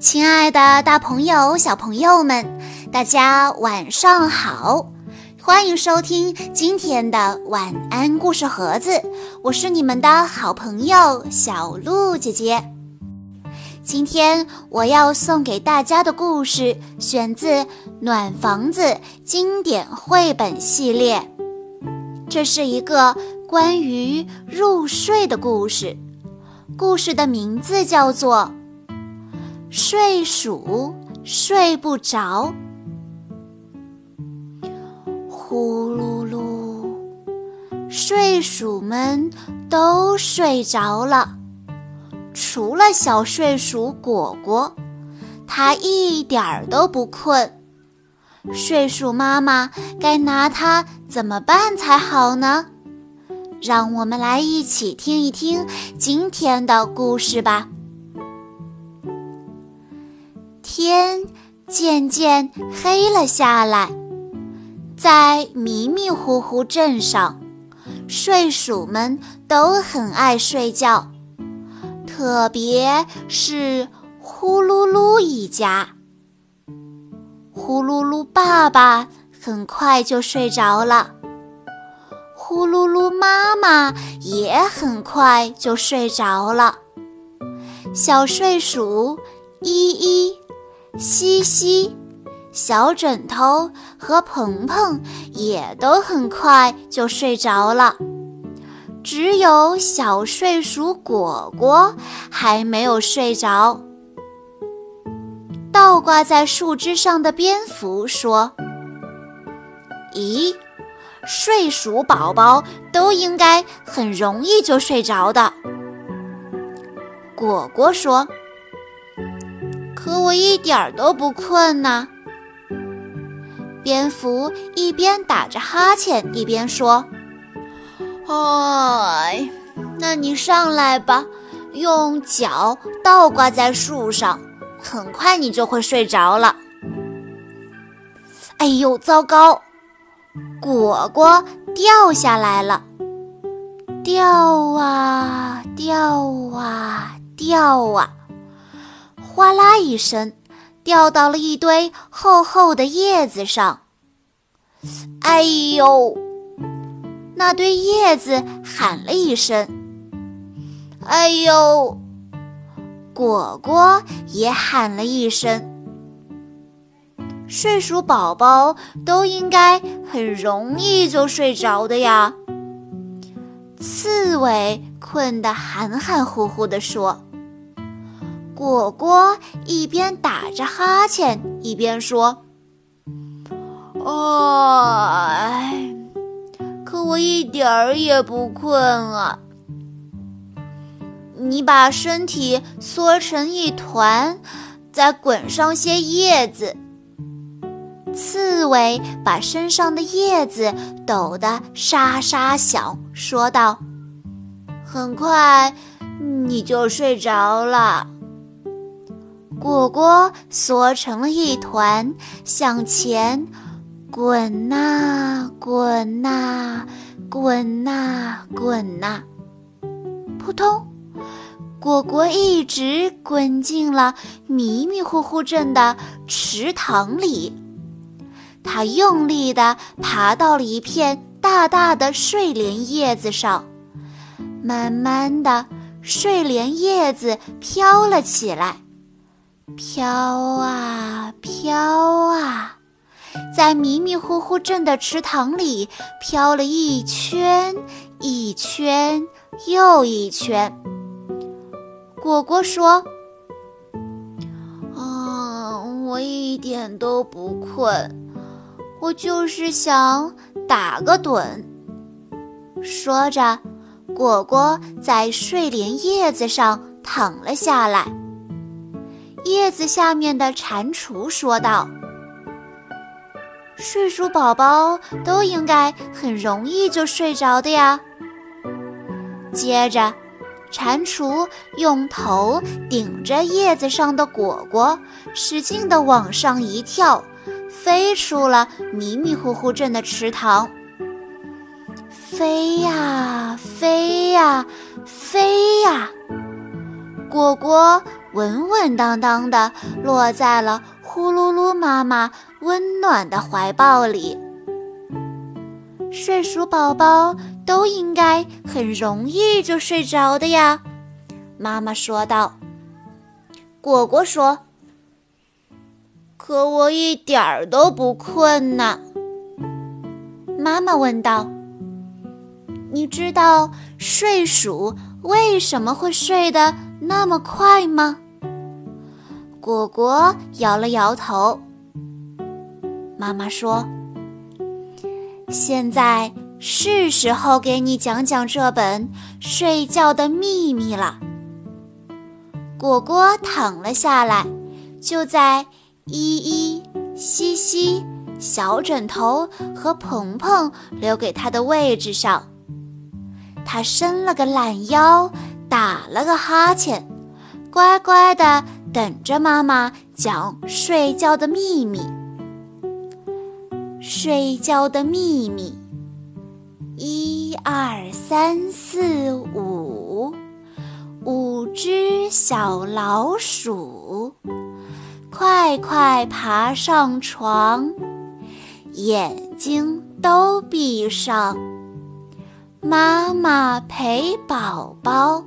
亲爱的，大朋友、小朋友们，大家晚上好！欢迎收听今天的晚安故事盒子，我是你们的好朋友小鹿姐姐。今天我要送给大家的故事选自《暖房子》经典绘本系列，这是一个关于入睡的故事，故事的名字叫做。睡鼠睡不着，呼噜噜，睡鼠们都睡着了，除了小睡鼠果果，它一点儿都不困。睡鼠妈妈该拿它怎么办才好呢？让我们来一起听一听今天的故事吧。天渐渐黑了下来，在迷迷糊糊镇上，睡鼠们都很爱睡觉，特别是呼噜噜一家。呼噜噜爸爸很快就睡着了，呼噜噜妈妈也很快就睡着了，小睡鼠依依。西西、小枕头和鹏鹏也都很快就睡着了，只有小睡鼠果果还没有睡着。倒挂在树枝上的蝙蝠说：“咦，睡鼠宝宝都应该很容易就睡着的。”果果说。可我一点儿都不困呢。蝙蝠一边打着哈欠，一边说：“哎，那你上来吧，用脚倒挂在树上，很快你就会睡着了。”哎呦，糟糕！果果掉下来了，掉啊掉啊掉啊！哗啦一声，掉到了一堆厚厚的叶子上。哎呦！那堆叶子喊了一声。哎呦！果果也喊了一声。睡鼠宝宝都应该很容易就睡着的呀。刺猬困得含含糊糊地说。果果一边打着哈欠，一边说：“哎，可我一点儿也不困啊！你把身体缩成一团，再滚上些叶子。”刺猬把身上的叶子抖得沙沙响，说道：“很快你就睡着了。”果果缩成了一团，向前滚呐滚呐滚呐滚呐，扑通！果果一直滚进了迷迷糊糊镇的池塘里。它用力地爬到了一片大大的睡莲叶子上，慢慢的，睡莲叶子飘了起来。飘啊飘啊，在迷迷糊糊镇的池塘里飘了一圈一圈又一圈。果果说：“啊，我一点都不困，我就是想打个盹。”说着，果果在睡莲叶子上躺了下来。叶子下面的蟾蜍说道：“睡鼠宝宝都应该很容易就睡着的呀。”接着，蟾蜍用头顶着叶子上的果果，使劲地往上一跳，飞出了迷迷糊糊镇的池塘。飞呀飞呀飞呀，果果。稳稳当当的落在了呼噜噜妈妈温暖的怀抱里。睡鼠宝宝都应该很容易就睡着的呀，妈妈说道。果果说：“可我一点儿都不困呢。”妈妈问道：“你知道睡鼠为什么会睡得那么快吗？”果果摇了摇头。妈妈说：“现在是时候给你讲讲这本睡觉的秘密了。”果果躺了下来，就在依依、西西、小枕头和鹏鹏留给他的位置上。他伸了个懒腰，打了个哈欠，乖乖地等着妈妈讲睡觉的秘密。睡觉的秘密，一二三四五。五只小老鼠，快快爬上床，眼睛都闭上。妈妈陪宝宝，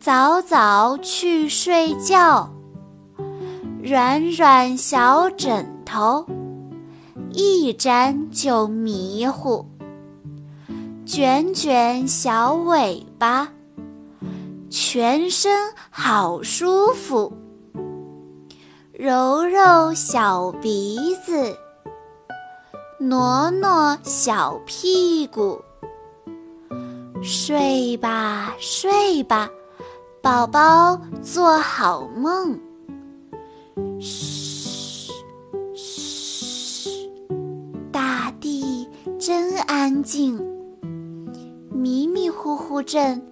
早早去睡觉。软软小枕头，一沾就迷糊。卷卷小尾巴。全身好舒服，揉揉小鼻子，挪挪小屁股，睡吧睡吧，宝宝做好梦。嘘嘘，大地真安静，迷迷糊糊阵。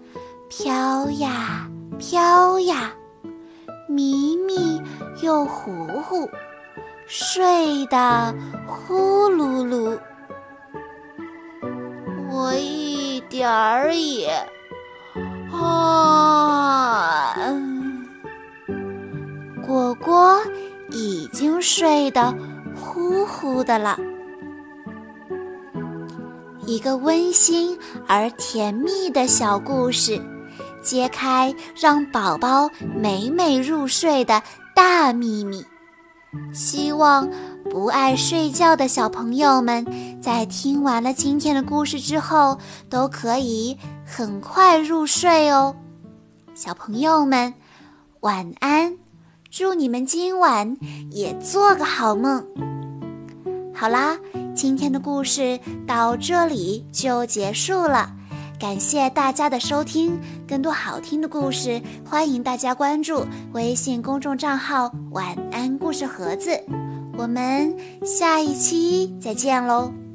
飘呀飘呀，迷迷又糊糊，睡得呼噜噜。我一点儿也啊，果果已经睡得呼呼的了。一个温馨而甜蜜的小故事。揭开让宝宝美美入睡的大秘密，希望不爱睡觉的小朋友们在听完了今天的故事之后，都可以很快入睡哦。小朋友们，晚安！祝你们今晚也做个好梦。好啦，今天的故事到这里就结束了。感谢大家的收听，更多好听的故事，欢迎大家关注微信公众账号“晚安故事盒子”。我们下一期再见喽！